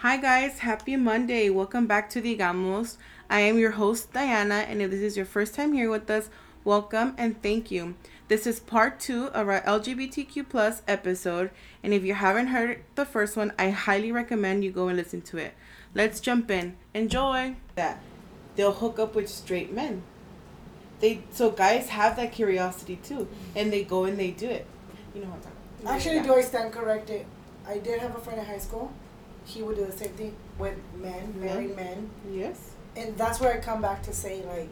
Hi, guys. Happy Monday. Welcome back to the Gamos. I am your host, Diana, and if this is your first time here with us, welcome and thank you. This is part two of our LGBTQ plus episode, and if you haven't heard the first one, I highly recommend you go and listen to it. Let's jump in. Enjoy. That they'll hook up with straight men. They so guys have that curiosity too, and they go and they do it. You know what I'm talking. about. Actually, do I stand corrected? I did have a friend in high school. He would do the same thing with men, married men, Yes. and that's where I come back to say like,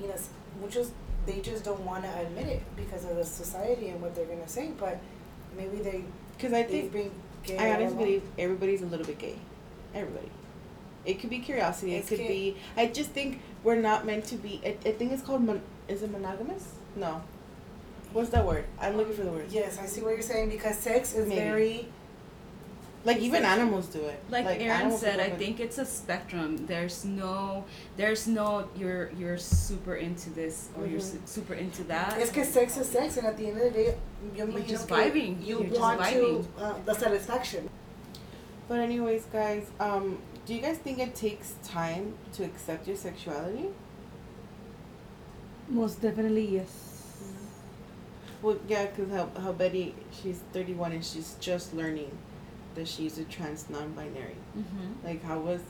you know, s- which is they just don't want to admit it because of the society and what they're gonna say. But maybe they Because I think been gay. I honestly believe everybody's a little bit gay. Everybody. It could be curiosity. It's it could gay. be. I just think we're not meant to be. I, I think it's called. Mon, is it monogamous? No. What's that word? I'm looking for the word. Yes, I see what you're saying because sex is Maybe. very. Like even animals do it. like, Aaron said, I think it's a spectrum. There's no, there's no you're you're super into this or you're Mhm. su- super into that. It's because sex is sex, and at the end of the day, you You're just que vibing. You You're want vibing. to uh, the satisfaction. But anyways, guys, um, do you guys think it takes time to accept your sexuality? Most definitely, yes. Well, yeah, because how, how Betty, she's 31 and she's just learning that she's a trans non-binary. Mm-hmm. Like, how was,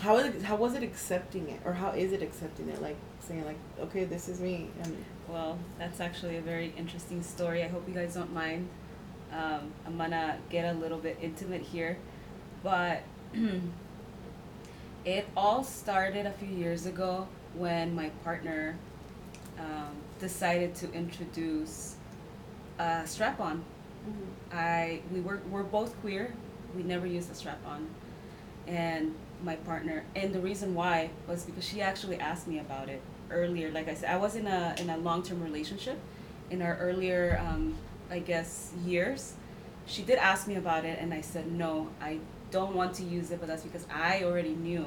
how is, how was it accepting it, or how is it accepting it? Like saying like, okay, this is me, and Well, that's actually a very interesting story. I hope you guys don't mind. Um, I'm gonna get a little bit intimate here, but it all started a few years ago when my partner um, decided to introduce a strap-on. I we were we're both queer. We never used a strap on, and my partner and the reason why was because she actually asked me about it earlier. Like I said, I was in a in a long term relationship, in our earlier um, I guess years. She did ask me about it, and I said no. I don't want to use it, but that's because I already knew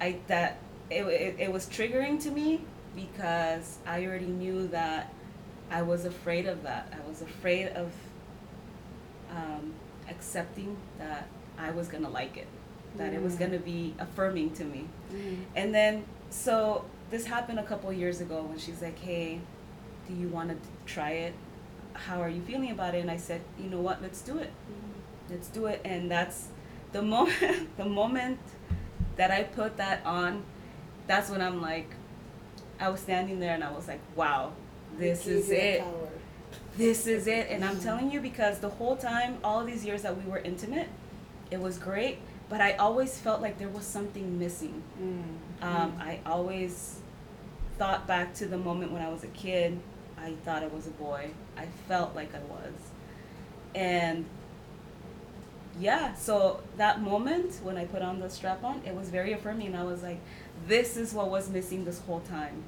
I that it, it, it was triggering to me because I already knew that I was afraid of that. I was afraid of um, accepting that I was gonna like it, that it was Mm. gonna be affirming to me. And then so this happened a couple years ago when she's like, "Hey, do you want to try it? How are you feeling about it?" And I said, "You know what? Let's do it. Let's do it." And that's the moment. the moment that I put that on, that's when I'm like, I was standing there and I was like, "Wow, this is it." power. This is it and i'm telling you because the whole time all these years that we were intimate it was great but i always felt like there was something missing. Um, i always thought back to the moment when i was a kid i thought i was a boy. I felt like i was. And yeah so that moment when i put on the strap on it was very affirming. And i was like this is what was missing this whole time.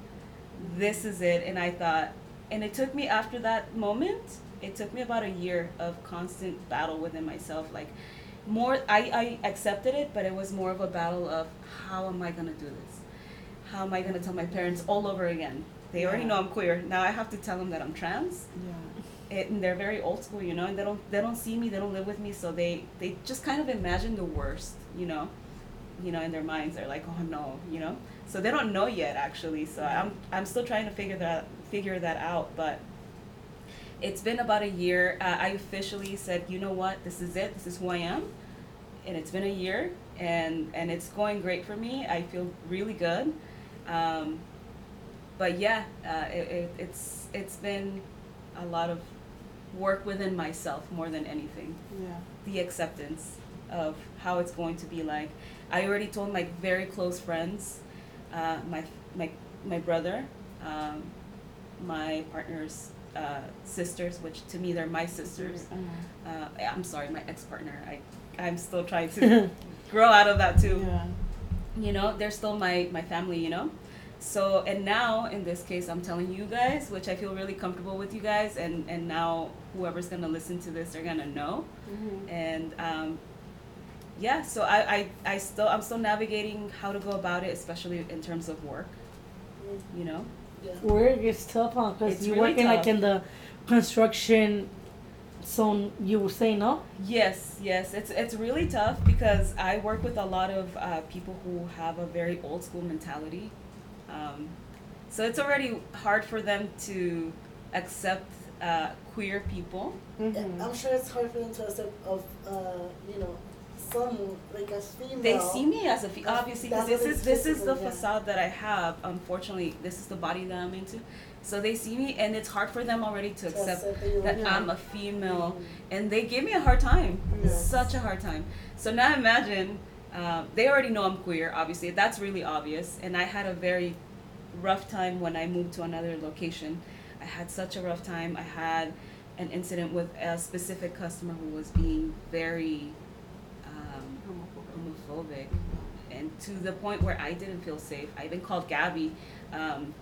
This is it and i thought and it took me after that moment it took me about a year of constant battle within myself like more I, I accepted it but it was more of a battle of how am i going to do this? How am i going to tell my parents all over again? They already know i'm queer. Now i have to tell them that i'm trans. Yeah. it, and they're very old school you know and they don't they don't see me they don't live with me so they they just kind of imagine the worst you know you know in their minds. They're like oh no you know? So they don't know yet actually. So i'm i'm still trying to figure that figure that out but it's been about a year. Uh, i officially said you know what? This is it. This is who i am. And it's been a year and and it's going great for me. I feel really good. Um, but yeah uh, it, it, it's it's been a lot of work within myself more than anything. Yeah. the acceptance of how it's going to be like. I already told my very close friends, uh, my my my brother, um, my partner's uh, sisters, which to me they're my sisters. Uh, Uh, I'm sorry, my ex partner. I I'm still trying to grow out of that too yeah. you know they're still my my family you know so and now in this case i'm telling you guys which i feel really comfortable with you guys and and now whoever's gonna listen to this they're gonna know Mhm. and um yeah so I, I i still i'm still navigating how to go about it especially in terms of work you know. Work is tough, huh? Because It's you're really working like tough. in the construction zone you were saying, no? Yes, yes, it's it's really tough because I work with a lot of uh, people who have a very old school mentality, um, so it's already hard for them to accept uh, queer people. Mm-hmm. I'm sure it's hard for them to accept of, uh, you know, some like as female. They see me as a fe- obviously because this is this is the yeah. facade that I have. Unfortunately, this is the body that I'm into. So they see me, and it's hard for them already to accept that that a- I'm a female, Mhm. and they give me a hard time, Yes. such a hard time. So now imagine, um, they already know I'm queer. Obviously, that's really obvious, and I had a very rough time when I moved to another location. I had such a rough time. I had an incident with a specific customer who was being very homophobic and to the point where I didn't feel safe. I even called Gabby. Um,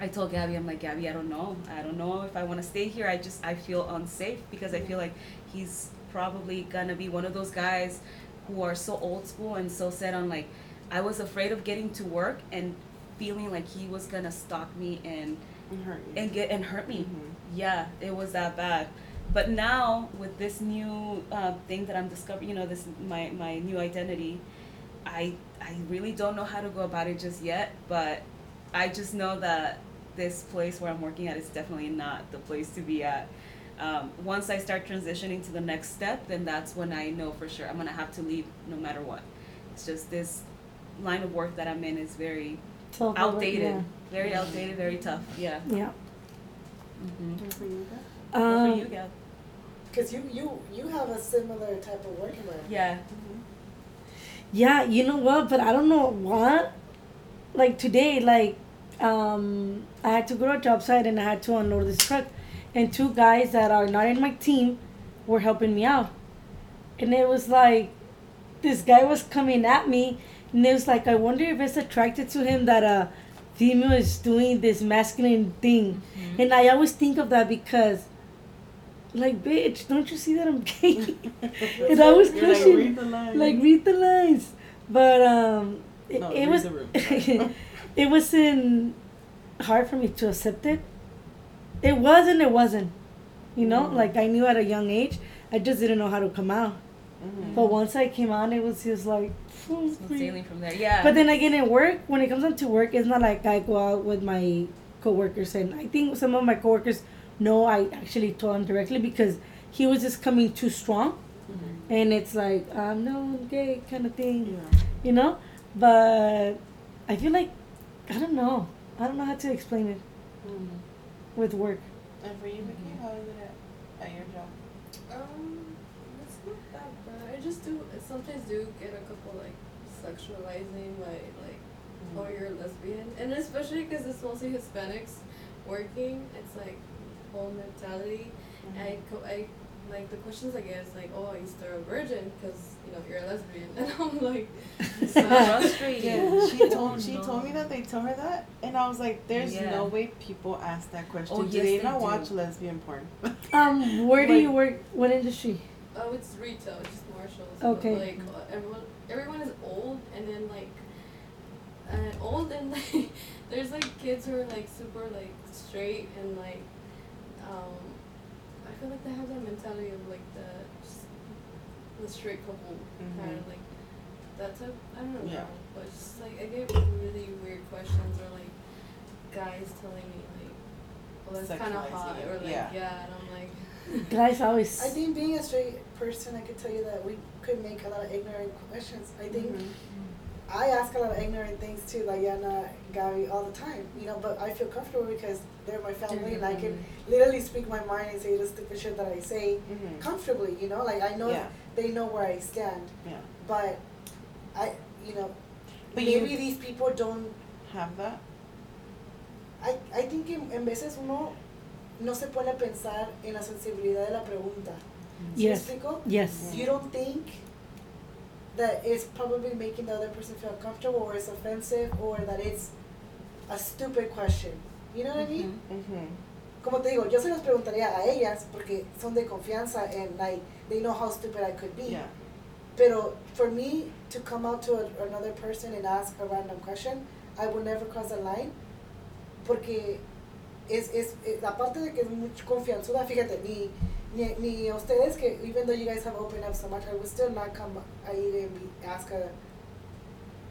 I told Gabby, I'm like, Gabby, I don't know. I don't know if I want to stay here. I just, I feel unsafe because I feel like he's probably gonna be one of those guys who are so old school and so set on like, I was afraid of getting to work and feeling like he was gonna stalk me and And hurt you. and get and hurt me. Mhm. Yeah, it was that bad. But now with this new uh, thing that I'm discovering, you know, this my my new identity, I I really don't know how to go about it just yet. But I just know that this place where I'm working at is definitely not the place to be at. Um, once I start transitioning to the next step, then that's when I know for sure I'm gonna have to leave no matter what. It's just this line of work that I'm in is very So outdated, very outdated, very tough. Yeah. Yeah. yeah. Mm-hmm. For you, Gab? What Um, for you, Gab? Cause you you you have a similar type of work environment. Yeah. Yeah, you know what? But I don't know what. Like today, like um, I had to go to a job site and I had to unload this truck, and two guys that are not in my team were helping me out, and it was like this guy was coming at me, and it was like I wonder if it's attracted to him that a female is doing this masculine thing, and I always think of that because. Like, bitch, don't you see that I'm gay? and I was You're like, pushing read like read the lines but um it, No, it was the room. it wasn't hard for me to accept it it was and it wasn't you know Mhm. like i knew at a young age i just didn't know how to come out Mhm. but once i came out it was just like oh, Smooth sailing from there. Yeah. but then again at work when it comes down to work it's not like i go out with my coworkers and i think some of my coworkers know i actually told him directly because he was just coming too strong Mhm. and it's like um no I'm gay kind of thing Yeah. you know but i feel like i don't know i don't know how to explain it Mhm. with work And for you, Vicky, how is it at, at your job? Um, it's not that bad. I just do sometimes do get a couple like sexualizing by like, Mm-hmm. oh you're a lesbian, and especially because it's mostly Hispanics working. It's like whole mentality. Mm-hmm. I co- I like the questions I get is like, oh, are you still a virgin? Because you know you're a lesbian, and I'm like, so frustrating. Yeah, she told she no. told me that they told her that, and I was like, "There's Yeah. no way people ask that question. Oh, do yes, they they not do. watch lesbian porn?" um where do Like- you work what industry oh, it's retail, just Marshalls. Okay. But, like everyone, everyone is old, and then like, uh, old and like, there's like kids who are like super like straight and like, um, I feel like they have that mentality of like the the straight couple kind Mhm. of like that type. I don't know, Yeah. but just like I get really weird questions or like guys telling me like, well that's kind of hot or like yeah. yeah. and I'm like. guys always I think being a straight person, I could tell you that we could make a lot of ignorant questions. I think Mhm. I ask a lot of ignorant things too, like Yana, Gabby, all the time. You know, but I feel comfortable because they're my family, and I can literally speak my mind and say the stupid shit that I say Mhm. comfortably. You know, like I know Yeah. they know where I stand, Yeah. but I, you know, But maybe you- these people don't. Have that. I, I think que en veces uno no se pone a pensar en la sensibilidad de la pregunta. ¿Sí me yes explico? yes You don't think that it's probably making the other person feel uncomfortable or it's offensive or that it's a stupid question. You know what I mean? Mm-hmm. Como te digo, yo se los preguntaría a ellas porque son de confianza and like they know how stupid I could be. Yeah. Pero for me to come out to a, another person and ask a random question, I would never cross the line porque es, es, es aparte de que es muy confianzuda, fíjate, mi, ni, ni a ustedes que even though you guys have opened up so much, I would still not come ahí and be ask a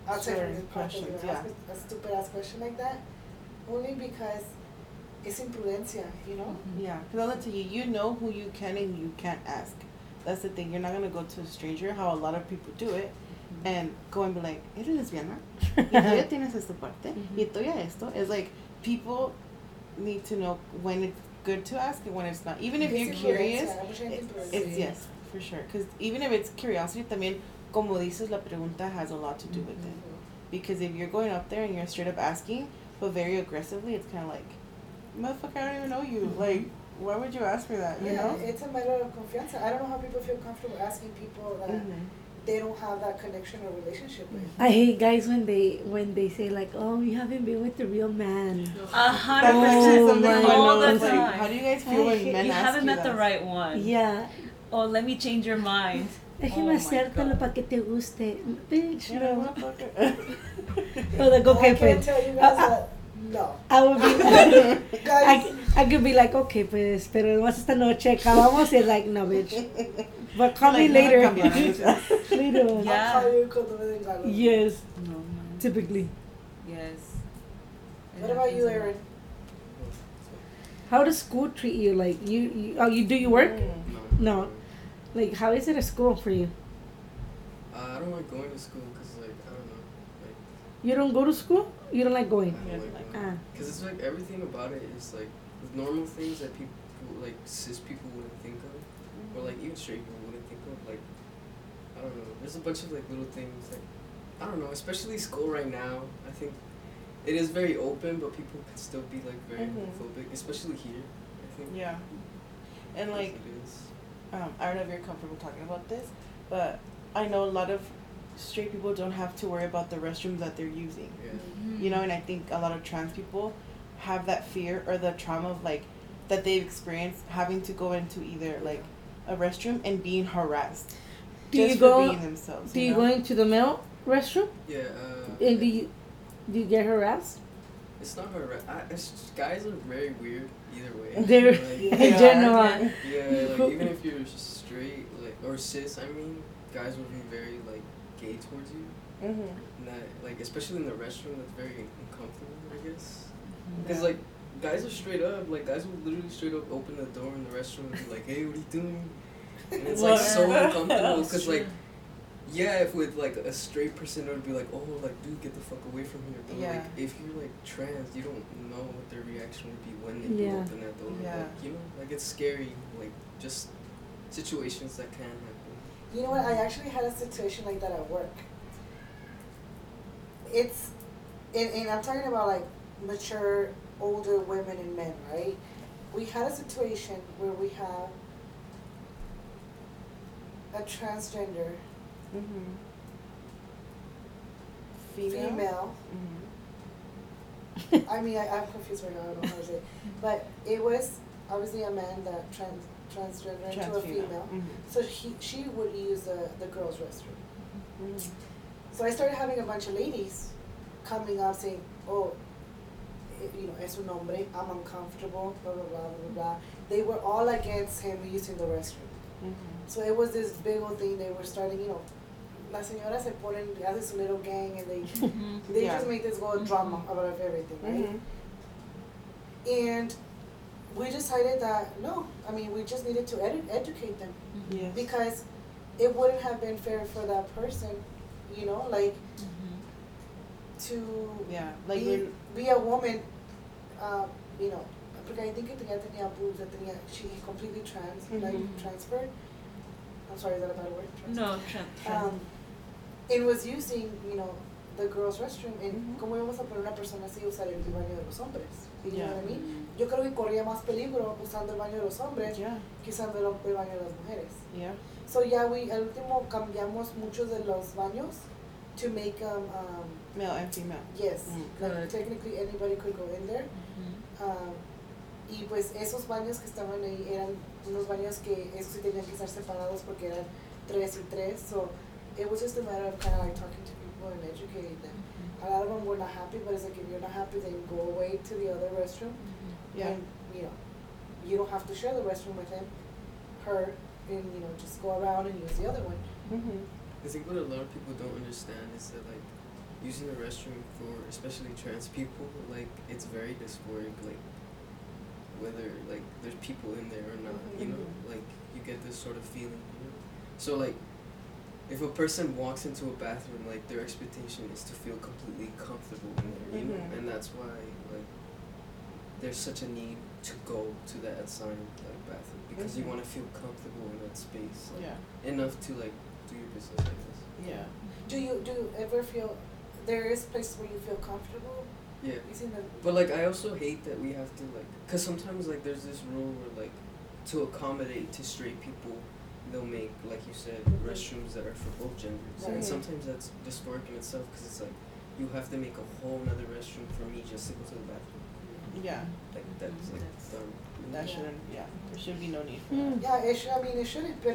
outside Sure, from this podcast, questions, you know, ask a, a stupid ass question like that, only because it's imprudencia, you know. Mm-hmm. Yeah, because I'll tell you, you know who you can and you can't ask. That's the thing. You're not gonna go to a stranger, how a lot of people do it, mm-hmm. and go and be like, "Eres lesbiana? Y tú ya tienes esta parte? Y mm-hmm. tú ya esto?" It's like people need to know when it's good to ask and when it's not. Even if you're curious, imprudencia, mucha gente it- imprudencia. it's yes, for sure. Because even if it's curiosity, también, como dices, la pregunta has a lot to do with it. Because if you're going up there and you're straight up asking, but very aggressively, it's kind of like, motherfucker, I don't even know you. Like, why would you ask me that? You yeah, know? it's a matter of confianza. I don't know how people feel comfortable asking people that Mhm. They don't have that connection or relationship with. I hate guys when they when they say like, "Oh, you haven't been with the real man." A That's hundred Oh actually percent. something my all the time. how do you guys I feel when hate- men you ask haven't you met the right one. Yeah, Oh, let me change your mind. déjeme Oh my hacértelo God. para que te guste, bitch. You know, No. motherfucker. Oh, like, okay, I can't pues. tell you ah, guys I- that. No, I would be. guys. I, I could be like, okay, pues, pero más esta noche acabamos y like, no, bitch. But call me Like, no, later. cambiar. later. Yeah. I'll call you cuando me den ganas. Yes, No man. typically. Yes. It What about you. Aaron? How does school treat you? Like, you, you oh, you do you work? Mm. No. Like, how is it at school for you? Uh, I don't like going to school because, like, I don't know. Like, You don't go to school? You don't like going? don't Yeah, like like- going. Ah. Because it's like everything about it is like normal things that people, like cis people wouldn't think of, or like even straight people wouldn't think of. Like, I don't know. There's a bunch of like little things like, I don't know. Especially school right now. I think it is very open, but people can still be like very Mhm. homophobic, especially here. I think. Yeah. And like, it is. um, I don't know if you're comfortable talking about this, but I know a lot of straight people don't have to worry about the restrooms that they're using. Yeah. You know, and I think a lot of trans people have that fear or the trauma of like that they've experienced having to go into either like a restroom and being harassed Do just you for go? being themselves. Do you you go into the male restroom? Yeah. Uh, And do you do you get harassed? It's not her. I, it's guys are very weird either way. They're Like, in Yeah. general. Yeah. Yeah, like even if you're straight, like or cis, I mean, guys will be very like gay towards you, Mm-hmm. and that like especially in the restroom, that's very uncomfortable, I guess. Mm-hmm. Because Yeah. like guys are straight up, like guys will literally straight up open the door in the restroom and be like, "Hey, what are you doing?" And it's like so uncomfortable because like. Yeah, if with like a straight person, it would be like, oh, like dude, get the fuck away from here. But Yeah. like, if you're like trans, you don't know what their reaction would be when they do Yeah. open that door. Yeah. Like, you know, like it's scary. Like just situations that can happen. You know what? I actually had a situation like that at work. It's, and, and I'm talking about like mature, older women and men, right? We had a situation where we have a transgender Mhm. Female. female. Mhm. I mean, I, I'm confused right now. I don't know how to say it. But it was obviously a man that trans transgender into a female. female. Mhm. So he, she would use the, the girls' restroom. Mhm. So I started having a bunch of ladies coming up saying, oh, eh, you know, es un hombre, I'm uncomfortable, blah, blah, blah, blah, blah. They were all against him using the restroom. Mhm. So it was this big old thing. They were starting, you know, las señoras se ponen, hace su little gang and they, Mhm. they Yeah. just make this whole drama about everything, right? Mhm. And we decided that, no, I mean, we just needed to edu- educate them Yes. because it wouldn't have been fair for that person, you know, like Mhm. to Yeah. Like be, be a woman, uh, you know, porque I think que tenía, tenía boobs, tenía, she completely trans, like Mhm. transferred. I'm sorry, is that a bad word? No, Trent. Um, and was using, you know, the girls' restroom, and Mhm. cómo íbamos a poner una persona así a usar el baño de los hombres, you know Yeah. what I mean? Yo creo que corría más peligro usando el baño de los hombres Yeah. que usando el, el baño de las mujeres. Yeah. So ya we, al último cambiamos muchos de los baños to make them, um, Male and female. yes, Mm. like Good. technically anybody could go in there. Mhm. Um, y pues esos baños que estaban ahí eran unos baños que esos sí tenían que estar separados porque eran tres y tres. So it was just a matter of kind of like talking to people and educating them. A lot of them were not happy, but it's like if you're not happy, then go away to the other restroom. Yeah. And, you know, you don't have to share the restroom with him. her and you know just go around and use the other one. Mm-hmm. I think what a lot of people don't understand is that like using the restroom for especially trans people, like it's very dysphoric. Like whether like there's people in there or not, you know, like you get this sort of feeling. You know? So like if a person walks into a bathroom, like their expectation is to feel completely comfortable in there, you know, Mhm. and that's why like there's such a need to go to that assigned like bathroom because you Mhm. want to feel comfortable in that space, like, Yeah. enough to like do your business, I guess. Yeah. Do you do you ever feel there is places where you feel comfortable Yeah. But like I also hate that we have to like cuz sometimes like there's this rule where like to accommodate to straight people they'll make like you said restrooms that are for both genders Right. and sometimes that's dysphoric in itself cuz it's like you have to make a whole nother restroom for me just to go to the bathroom. Yeah. Like that's like That's- dumb. That Yeah. shouldn't. Yeah. There should be no need for Mm. that. Yeah, it should, I mean, it shouldn't, but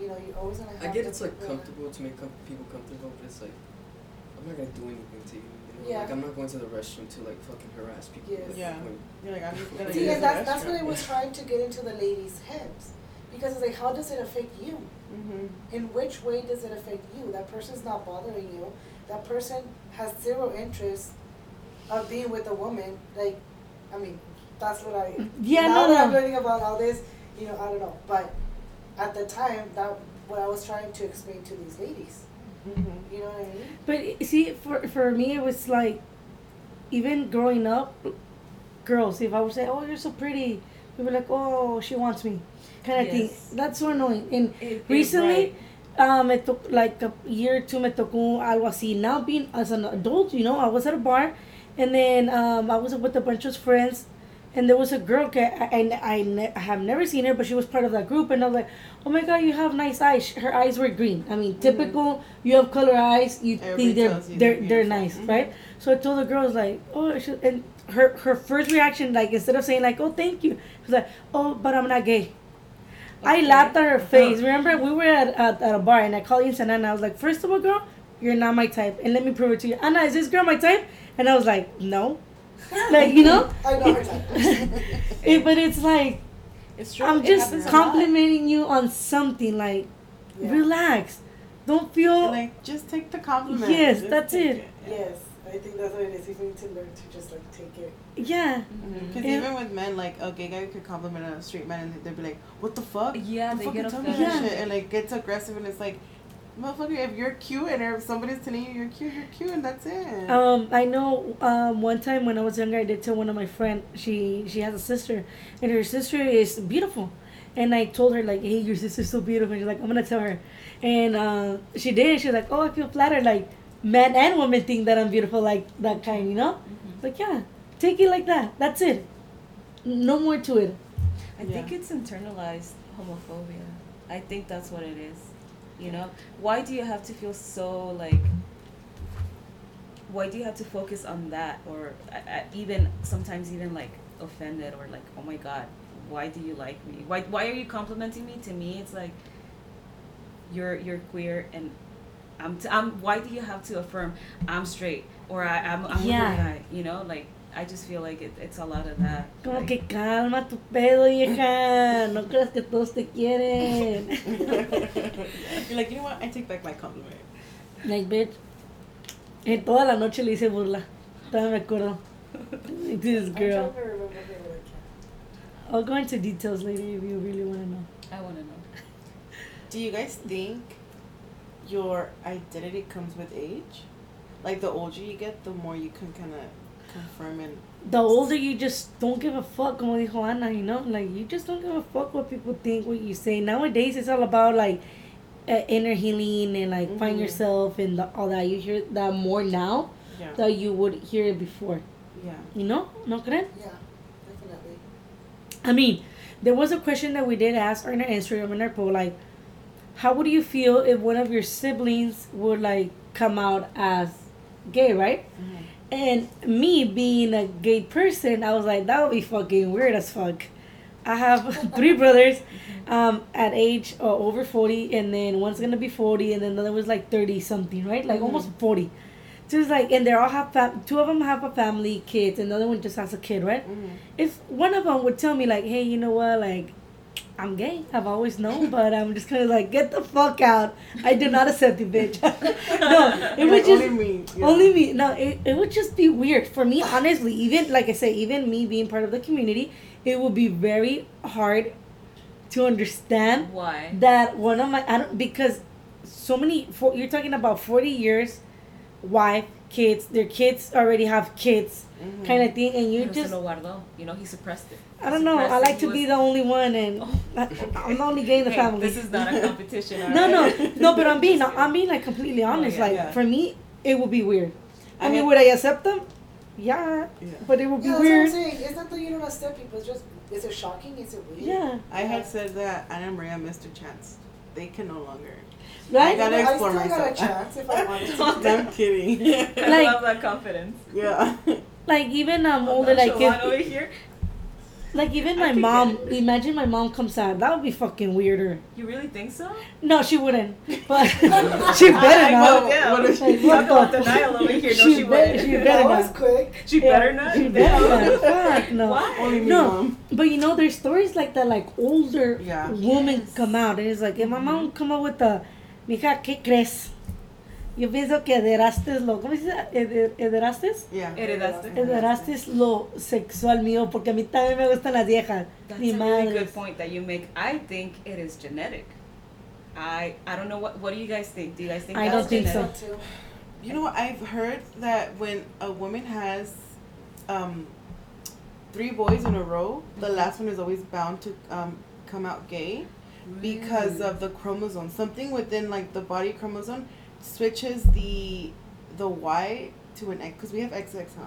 you know, you always gonna have. I get the it's like comfortable to make com- people comfortable but it's like I'm not going to do anything to you. You know? Yeah. Like I'm not going to the restroom to like fucking harass people. Yes. What's Yeah. You're like I'm just gonna See, and that's that's what I was trying to get into the ladies' heads, because it's like, how does it affect you? Mhm. In which way does it affect you? That person's not bothering you. That person has zero interest of being with a woman. Like, I mean, that's what I. Yeah, now no, that I'm learning about all this, you know, I don't know. But at the time, that what I was trying to explain to these ladies. Mhm. You know what I mean? But see, for for me, it was like, even growing up, girls. If I would say, "Oh, you're so pretty," we were like, "Oh, she wants me," kind of Yes. thing. That's so annoying. And it- recently, um, it took like a year or two. Me tocó algo así. Now being as an adult, you know, I was at a bar, and then um, I was with a bunch of friends. And there was a girl, que I, ne- I have never seen her, but she was part of that group. And I was like, oh my God, you have nice eyes. Her eyes were green. I mean, typical, you have color eyes, you Mm-hmm. Everybody think they're, you they're, they're they're nice, Mhm. right? So I told the girls, like, oh, and her, her first reaction, like, instead of saying, like, oh, thank you, she was like, oh, but I'm not gay. I laughed at her face. Remember, we were at, at, at a bar, and I called you and I was like, first of all, girl, you're not my type. And let me prove it to you. Anna, is this girl my type? And I was like, no. like, you know? I know. It, but it's like, It's true. I'm It just happens a lot. complimenting you on something. Like, Yeah. relax. Don't feel. Like just take the compliment. Yes, Just that's take it. Yeah. Yes, I think that's what it is. You need to learn to just like take it. yeah. Mm-hmm. Mm-hmm. Because Yeah. even with men, like a gay guy could compliment a straight man, and they'd be like, "What the fuck? Yeah, Don't they fucking get tell offended. Yeah. shit," and like gets aggressive, and it's like, motherfucker, if you're cute, and if somebody's telling you you're cute, you're cute, and that's it. Um, I know. Um, one time when I was younger, I did tell one of my friend. She she has a sister, and her sister is beautiful. And I told her like, "Hey, your sister's so beautiful." And she's like, "I'm gonna tell her," and uh, she did. She's like, "Oh, I feel flattered." Like, men and women think that I'm beautiful, like that kind, you know. Like, yeah, take it like that. That's it. No more to it. I think it's internalized homophobia. I think that's what it is. You know, why do you have to feel so like? Why do you have to focus on that, or uh, even sometimes even like offended, or like, oh my god, why do you like me? Why why are you complimenting me? To me, it's like you're you're queer and. I'm, t- I'm why do you have to affirm I'm straight or I, I'm, I'm Yeah. a guy you know like I just feel like it, it's a lot of that Como like, que calma tu pedo, hija. No creas que todos te quieren. You're like, you know what? I take back my compliment. Like, bitch. En toda la noche le hice burla. Todavía me acuerdo. This I'm girl. trying to remember her, but I can't. I'll go into details later if you really want to know. I want to know Do you guys think your identity comes with age? Like the older you get, the more you can kind of confirm and. The older you just don't give a fuck, como dijo Ana, you know? Like, you just don't give a fuck what people think, what you say. Nowadays, it's all about, like, uh, inner healing and, like, find Mhm. yourself and the, all that. You hear that more now Yeah. than you would hear it before. Yeah. You know? No creen? Yeah, definitely. I mean, there was a question that we did ask on our Instagram and our poll, like, how would you feel if one of your siblings would like come out as gay, right? Mhm. And me being a gay person, I was like, that would be fucking weird as fuck. I have three brothers, um, at age uh, over forty, and then one's gonna be forty, and then the other was like thirty something, right? Like Mhm. almost forty. So it's like, and they all have fam- two of them have a family, kids, and the other one just has a kid, right? Mhm. if one of them would tell me like hey you know what like I'm gay. I've always known, but I'm just kind of like, get the fuck out. I do not accept you, bitch. no, it was Like, just only me. yeah. only me. No, it, it would just be weird for me. Honestly, even like I say, even me being part of the community, it would be very hard to understand Why? that one of my I don't because so many for, you're talking about 40 years wife kids their kids already have kids Mhm. kind of thing and you Pero just lo guardó. You know, he suppressed it. I don't know I like to be the only one and I, I'm the only gay in the Hey, family This is not a competition. no no no but I'm being I'm being like completely honest yeah, like yeah. for me it would be weird I, I mean had- would I accept them yeah Yeah. but it would be Yeah, that's weird what I'm saying. It's not that you don't accept people. It's just, is it shocking? Is it weird? yeah I had said that Anna Maria missed a chance. They can no longer. right I gotta I explore still got a chance if I wanted to. I'm kidding. I love that confidence. yeah. like even um older like Nonchalant over here. Like even my mom get imagine my mom comes out that would be fucking weirder You really think so? No, she wouldn't. But she better I not. know, yeah. What if Like, Talk about denial over here. No, She she, bet- wouldn't. she better not. was quick. She Yeah, better not. She better not. Fuck no. Why? Only me, No. mom. But you know, there's stories like that, like older Yeah. women Yes. come out, and it's like, if my mom mm-hmm. come out with the, mija, ¿qué crees? Yo pienso que ederaste lo, ¿cómo se dice? Eder- ¿Ederaste? Yeah. Heredaste. Ederaste lo sexual mío, porque a mí también me gustan las viejas. That's Mi a really good point that you make. I think it is genetic. I I don't know what what do you guys think? Do you guys think I don't think so. genetic? Too. You know, I've heard that when a woman has um, three boys in a row, the last one is always bound to um, come out gay because of the chromosome. Something within like the body chromosome switches the the Y to an X because we have XX, huh?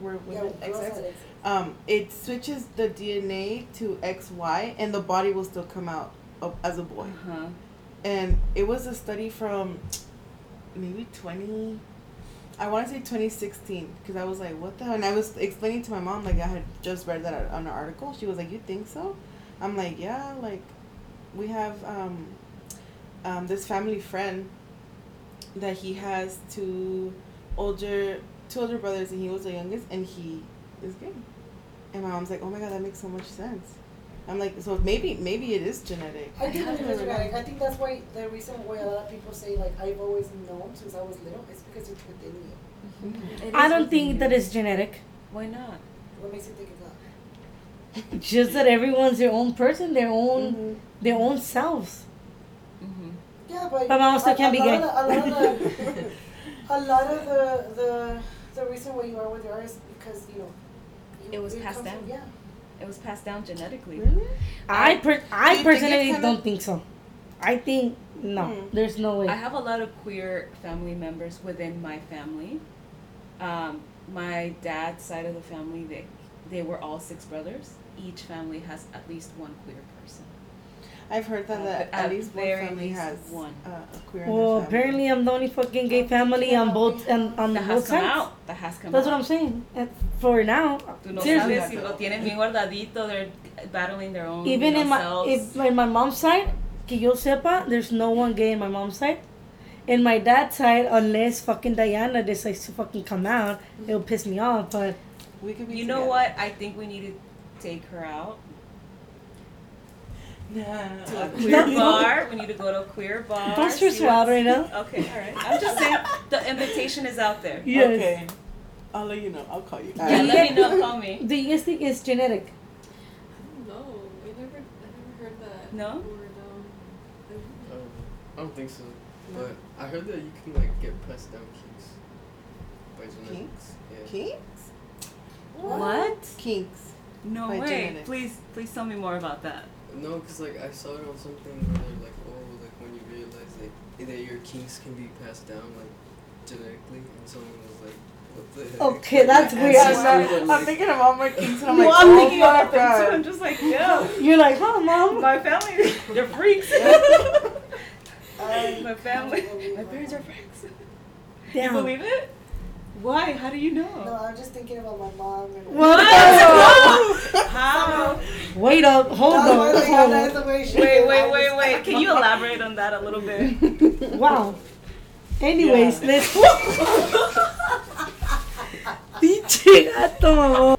We're Yeah, women girls XX. Um, it switches the DNA to XY, and the body will still come out of, as a boy. Uh-huh. and it was a study from maybe 20 i want to say 2016 because i was like what the hell and i was explaining to my mom like i had just read that on an article she was like you think so i'm like yeah like we have um, um, this family friend that he has two older two older brothers and he was the youngest and he is gay and my mom's like oh my god that makes so much sense i'm like so maybe maybe it is genetic I think it is genetic. I think that's why the reason why a lot of people say like I've always known since I was little is because it's within you. It I don't think you. that it's genetic. Why not? What makes you think it's not? Just that everyone's their own person, their own, Mhm. their own selves. Yeah, but But mom still a- can't be lot gay. Of the, a lot of the, a lot of the, the the reason why you are with your is because you know. You, It was passed down. From, yeah. It was passed down genetically. Really? I per- I you think personally it's don't think so. I think no. Hmm. There's no way. I have a lot of queer family members within my family. Um, my dad's side of the family, they they were all six brothers. Each family has at least one queer person. I've heard that, Uh, that at at least one family least has one. Uh, a queer in well, apparently I'm the only fucking gay family on both and on That both has come sides. out. That has come That's out. what I'm saying. And for now, Tú no seriously. sabes si lo tienen bien guardadito. They're battling their own. even in my if in my mom's side, que yo sepa, there's no one gay in my mom's side. In my dad's side, unless fucking Diana decides to fucking come out, it'll piss me off. But We could be You know what? I think we need to take her out Nah. to a queer bar. We need to go to a queer bar. don't stress see her out what's- right now. Okay, all right. I'm just saying the invitation is out there. Yes. Okay. I'll let you know. I'll call you. Yeah, Yeah. let me know. Call me. Do you guys think it's genetic? No, we never, I never heard that. No? Word, um, I don't, think so. But I heard that you can like get pressed down kinks by genetics. Yeah. Kinks? What? Kinks. No By way. genetics. Please, please tell me more about that. No, cause like I saw it on something where they're like, oh, like when you realize like that your kinks can be passed down like genetically, and someone was like, what the? Okay, that's weird. I'm, were I'm like- thinking of all my kinks and I'm well, like, I'm oh thinking my about them too. God. I'm just like, yo, You're like, huh, mom? my family, they're freaks. My family, my parents are freaks. You believe it? Why? How do you know? No, I'm just thinking about my mom and What? How? Wait up, hold on. Hold is the way she Wait, wait, wait, wait. Can you elaborate on that a little bit? Wow. Anyways, Yeah. let's. Pinche gato.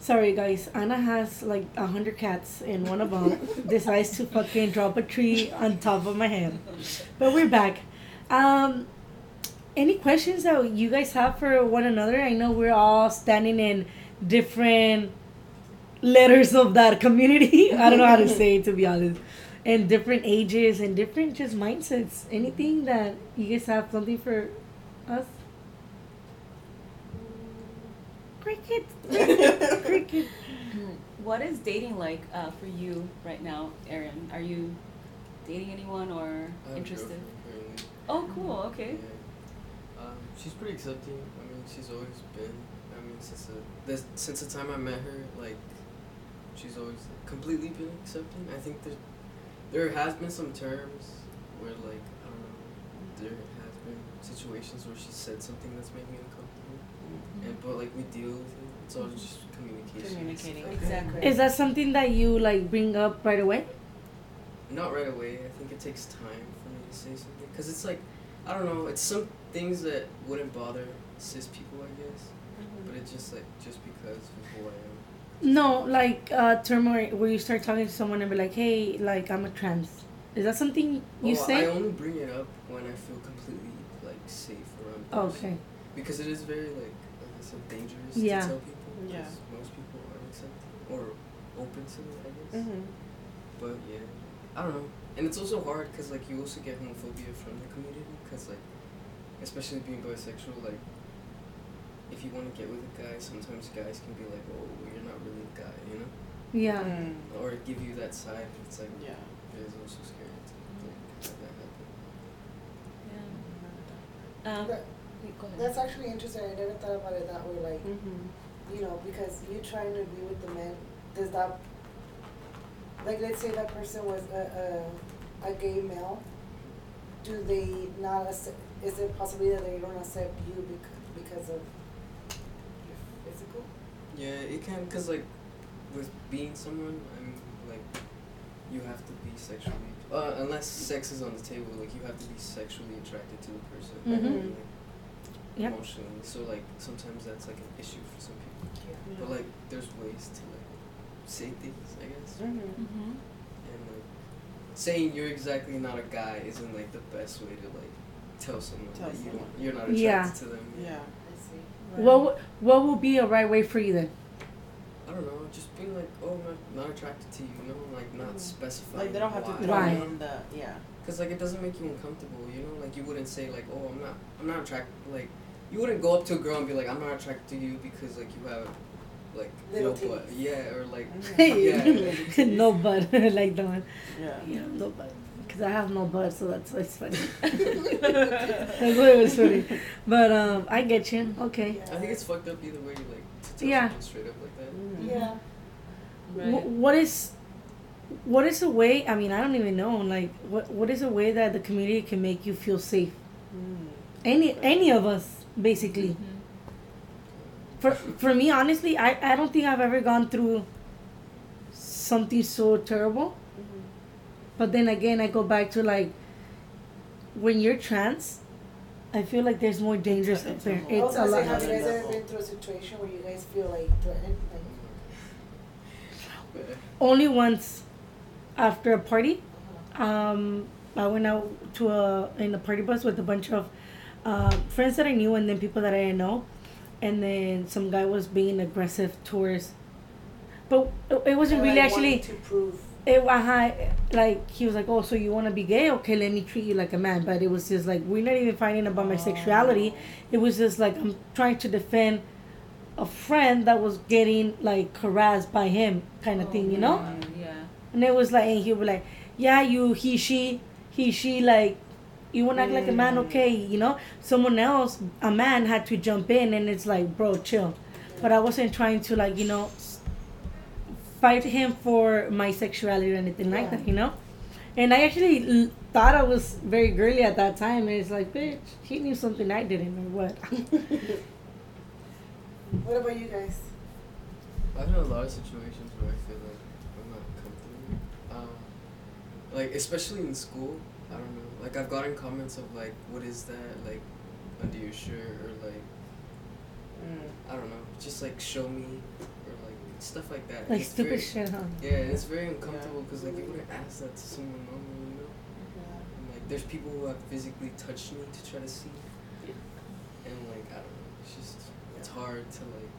Sorry, guys. Anna has like a hundred cats, and one of them decides to fucking drop a tree on top of my head. But we're back. Um, any questions that you guys have for one another? I know we're all standing in different letters of that community. I don't know how to say it to be honest. And different ages and different just mindsets. Anything that you guys have something for us? Cricket. Cricket. What is dating like uh, for you right now, Erin? Are you dating anyone or I have interested? Oh, cool. Okay. Yeah. She's pretty accepting. I mean, she's always been. I mean, since the this, since the time I met her, like, she's always completely been accepting. I think there there has been some terms where like I don't know, there has been situations where she said something that's made me uncomfortable, mm-hmm. and but like we deal with it. It's all just communication. Communicating. Okay. Exactly. Is that something that you like bring up right away? Not right away. I think it takes time for me to say something because it's like I don't know. It's some things that wouldn't bother cis people, I guess. But it's just like just because of who I am. No, like uh, term where, where you start talking to someone and be like, "Hey, like I'm a trans." Is that something you Oh, say? I only bring it up when I feel completely like safe around. the person. okay. Because it is very like like I said dangerous Yeah. to tell people. Yeah. Because most people aren't accepting or open to it, I guess. Mm-hmm. But yeah, I don't know. And it's also hard because like you also get homophobia from the community because like, especially being bisexual, like. If you want to get with a guy, sometimes guys can be like, "Oh, you're not really a guy," you know, Yeah. Mm-hmm. or give you that side. It's like Yeah. it is also scary to like, have that happen. Yeah. Um, That- wait, go ahead. That's actually interesting. I never thought about it that way. Like, Mm-hmm. you know, because you're trying to be with the man, does that, like, let's say that person was a, a, a gay male, do they not accept, is it possibly that they don't accept you because, because of your physical? Yeah, it can, cause like, with being someone, I mean, like, you have to be sexually, uh, unless sex is on the table, like you have to be sexually attracted to the person, Mhm. like, Yep. emotionally. So like sometimes that's like an issue for some people. Yeah. But like, there's ways to like say things, I guess, Mm-hmm. Mm-hmm. And like saying you're exactly not a guy isn't like the best way to like tell someone Tell that you someone. don't, you're not attracted Yeah. to them. Yeah. I see. What what will be a right way for you then? I don't know, just being like, oh, I'm not, not attracted to you, you know, like not Mhm. specifying. Like they don't have to why. throw Right. in the yeah. Cause like it doesn't make you uncomfortable, you know. Like you wouldn't say like, oh, I'm not, I'm not attracted. Like you wouldn't go up to a girl and be like, I'm not attracted to you because like you have, like Little no butt. Yeah, or like. Yeah. no butt, like that one. Yeah. Yeah, no butt. Cause I have no butt, so that's why it's funny. that's why it was funny. But um, I get you. Okay. Yeah. I think it's fucked up either way. Like to tell Yeah. straight up like that. Mhm. Yeah. Wh- what is what is a way i mean i don't even know like what what is a way that the community can make you feel safe Mm. any any of us basically for for me honestly i i don't think i've ever gone through something so terrible Mhm. but then again i go back to like when you're trans i feel like there's more dangers It's out there it's a lot have you guys ever been through a situation where you guys feel like threatened? Like, only once after a party uh-huh. um, I went out to a in a party bus with a bunch of uh, friends that I knew and then people that I didn't know, and then some guy was being aggressive towards. But it, wasn't really like, actually. to prove. It uh, like he was like, oh, so you want to be gay? Okay, let me treat you like a man. But it was just like we're not even fighting about my sexuality. It was just like I'm trying to defend a friend that was getting like harassed by him, kind of thing, you know. Yeah. And it was like, and he would be like, yeah, you, he, she, he, she, like, you want to act like a man, Mm. okay, you know? Someone else, a man, had to jump in, and it's like, bro, chill. But I wasn't trying to, like, you know, fight him for my sexuality or anything like that, you know? And I actually l- thought I was very girly at that time, and it's like, bitch, he knew something I didn't, or what? What about you guys? I've had a lot of situations where I feel like I'm not comfortable. Um, like especially in school, I don't know. Like I've gotten comments of like, "What is that?" Like under your shirt or like Mm. I don't know. Just like show me or like stuff like that. Like It's stupid very- shit, huh? Yeah, and it's very uncomfortable because like you wouldn't ask that to someone normal, you know. And, like there's people who have physically touched me to try to see, and like I don't know, it's just it's hard to like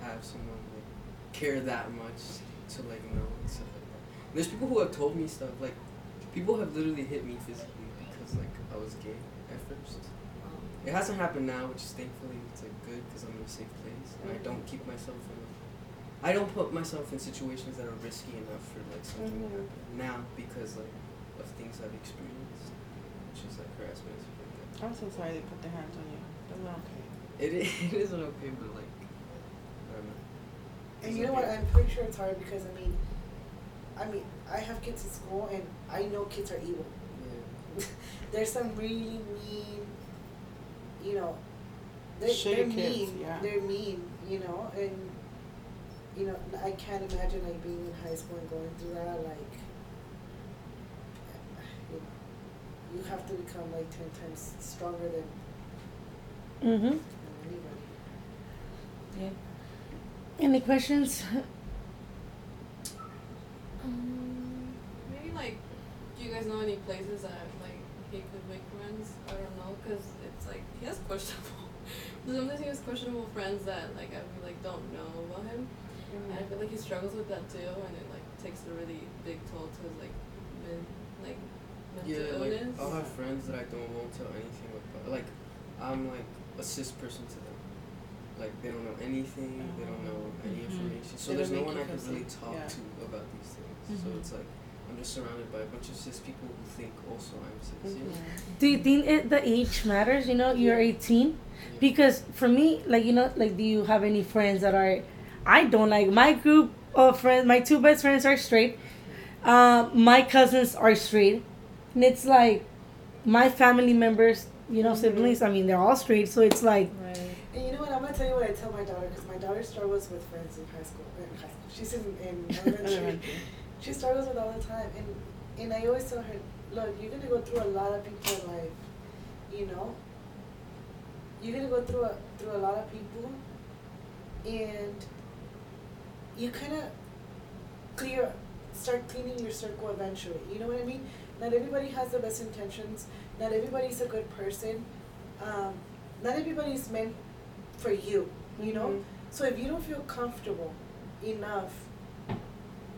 have someone like care that much to like know and stuff like that. And there's people who have told me stuff like people have literally hit me physically because like I was gay at first. It hasn't happened now, which is thankfully it's like good because I'm in a safe place and I don't keep myself in. I don't put myself in situations that are risky enough for like something to Mhm. happen now because like of things I've experienced, which is like harassment and like. I'm so sorry they put their hands on you. That's not okay. It is, it isn't okay, but like I don't know. And It's you know what? I'm pretty sure it's hard because I mean, I mean, I have kids in school and I know kids are evil. Yeah. There's some really mean, you know, they, Shitty they're kids, mean. yeah. They're mean, you know, and you know, I can't imagine like being in high school and going through that. Like, you know, you have to become like ten times stronger than, Mm-hmm. than anybody. Yeah. Any questions? Um, maybe like, do you guys know any places that like he could make friends? I don't know, cause it's like he has questionable. Sometimes he has questionable friends that like I feel like don't know about him, and I feel like he struggles with that too, and it like takes a really big toll to his like men, like mental Yeah, like. I'll have friends that I don't won't tell anything about. Like I'm like a cis person to them. Like they don't know anything. They don't know any Mhm. information. So They there's no one I can really talk Yeah. to about these things. So Mhm. it's like I'm just surrounded by a bunch of cis people who think also I'm cis. You know? Do you think it, the age matters? You know, you're Yeah. 18. Yeah. Because for me, like, you know, like, do you have any friends that are. I don't like. My group of friends, my two best friends are straight. Uh, my cousins are straight. And it's like, my family members, you know, Mhm. siblings, I mean, they're all straight. So it's like, Right. And you know what? I'm gonna tell you what I tell my daughter because my daughter struggles with friends in high school. In high school. She's in, in elementary. She struggles with all the time, and and I always tell her, look, you're gonna go through a lot of people in life, you know. You're gonna go through a through a lot of people, and you kind of clear, start cleaning your circle eventually. You know what I mean? Not everybody has the best intentions. Not everybody's a good person. Um, not everybody's meant for you. You know. Mhm. So if you don't feel comfortable enough,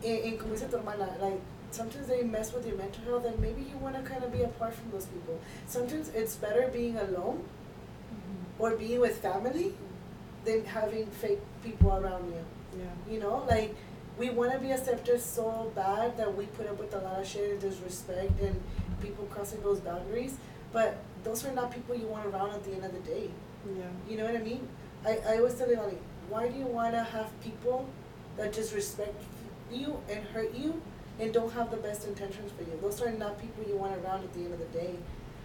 and, and como dice tu hermana, like sometimes they mess with your mental health, and maybe you want to kind of be apart from those people. Sometimes it's better being alone mm-hmm. or being with family than having fake people around you. Yeah. You know, like we want to be accepted so bad that we put up with a lot of shit and disrespect and people crossing those boundaries, but those are not people you want around at the end of the day. Yeah. You know what I mean? I, I always tell Leilani, why do you want to have people that just respect you and hurt you and don't have the best intentions for you? Those are not people you want around at the end of the day.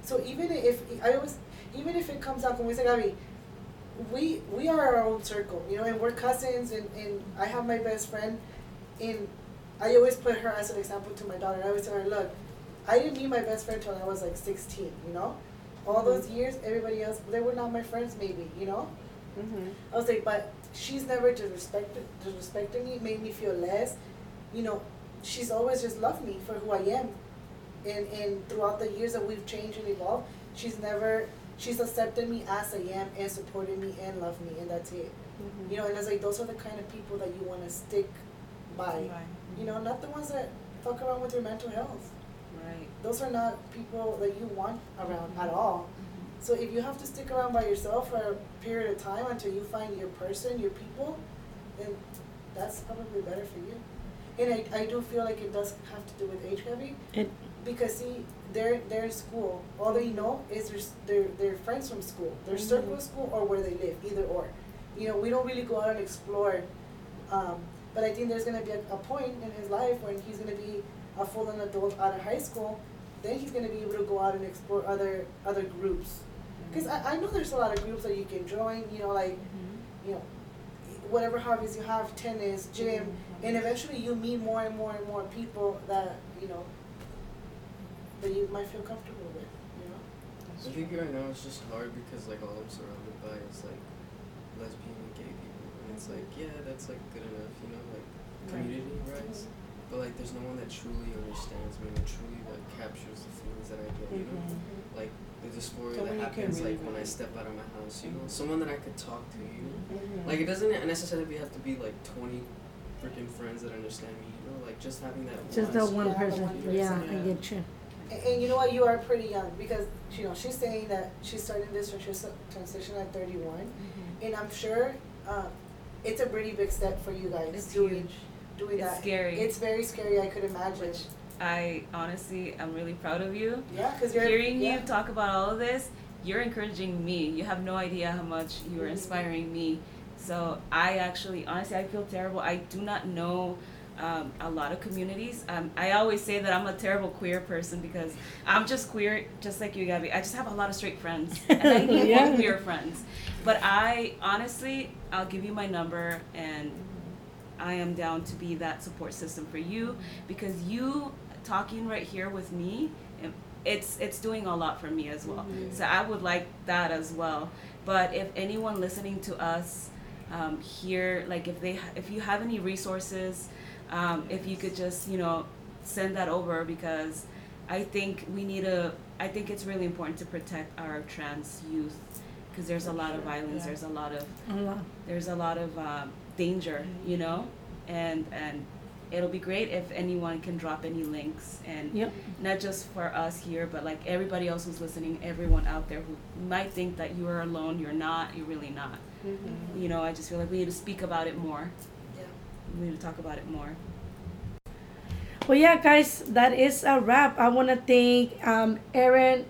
So even if I always, even if it comes out, como dice Gabi, we we are our own circle, you know, and we're cousins, and, and I have my best friend, and I always put her as an example to my daughter. I always tell her, look, I didn't meet my best friend till I was like sixteen, you know. All those years, everybody else, they were not my friends, maybe, you know. Mhm. I was like, but she's never disrespected disrespected me, made me feel less. You know, she's always just loved me for who I am. And and throughout the years that we've changed and evolved, she's never she's accepted me as I am and supported me and loved me and that's it. Mhm. You know, and it's like those are the kind of people that you wanna stick by. Right. You know, not the ones that fuck around with your mental health. Right. Those are not people that you want around at all. So if you have to stick around by yourself for a period of time until you find your person, your people, then that's probably better for you. And I, I do feel like it does have to do with age heavy it, because see, they're they're in school. All they know is their their their friends from school, their mm-hmm. circle of school, or where they live, either or. You know, we don't really go out and explore. Um, but I think there's gonna be a, a point in his life when he's gonna be a full an adult out of high school. Then he's gonna be able to go out and explore other other groups. Mm-hmm. Because I, I know there's a lot of groups that you can join. You know, like mm-hmm. you know, whatever hobbies you have, tennis, gym, and eventually you meet more and more and more people that you know that you might feel comfortable with. You know. I think right now it's just hard because like all I'm surrounded by is like lesbian and gay people, and it's like yeah, that's like good enough, you know, like Right. community rise. But like, there's no one that truly understands me and truly like captures the feelings that I get, you know. Mhm. Like the dysphoria that happens really like when I step out of my house, you know, Mhm. someone that I could talk to, you know. Mhm. Like it doesn't necessarily have to be like twenty freaking friends that understand me, you know, like just having that Just one that one Yeah, the person. one Yeah, I yeah. get you. And, and you know what? You are pretty young because you know she's saying that she's starting this transi- transition at 31, Mhm. and I'm sure um, it's a pretty big step for you guys It's doing huge. doing It's that. scary. It's very scary. I could imagine. Which I honestly am really proud of you. yeah, because you're Hearing yeah. you talk about all of this, you're encouraging me. You have no idea how much you are inspiring me. So I actually, honestly, I feel terrible. I do not know um, a lot of communities. Um, I always say that I'm a terrible queer person because I'm just queer, just like you, Gabby. I just have a lot of straight friends, and I need Yeah. more queer friends. But I honestly, I'll give you my number, and I am down to be that support system for you because you talking right here with me, it's it's doing a lot for me as well. Mhm. So I would like that as well. But if anyone listening to us um, here, like if they if you have any resources, um, if you could just you know send that over because I think we need a. I think it's really important to protect our trans youth because there's a lot of violence. Yeah. There's a lot of there's a lot of um, danger, you know, and and it'll be great if anyone can drop any links and Yep. not just for us here, but like everybody else who's listening, everyone out there who might think that you are alone. You're not. You're really not. Mhm. You know, I just feel like we need to speak about it more. Yeah. We need to talk about it more. Well, yeah, guys, that is a wrap. I want to thank um, Aaron,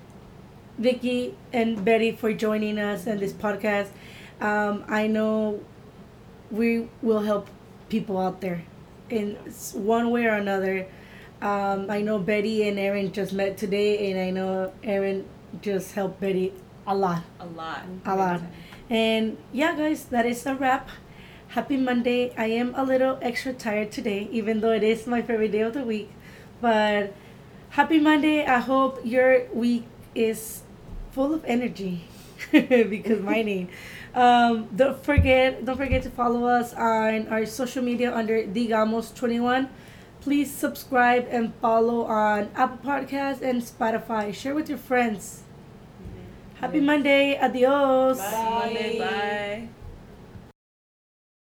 Vicky, and Betty for joining us in this podcast. Um, I know we will help people out there in one way or another. Um, I know Betty and Aaron just met today, and I know Aaron just helped Betty a lot. A lot. A lot. And yeah, guys, that is a wrap. Happy Monday. I am a little extra tired today, even though it is my favorite day of the week. But happy Monday. I hope your week is full of energy because mine ain't. Um, don't forget, don't forget to follow us on our social media under Digamos21. Please subscribe and follow on Apple Podcasts and Spotify. Share with your friends. Happy Monday. Adios. Bye. Monday. Bye.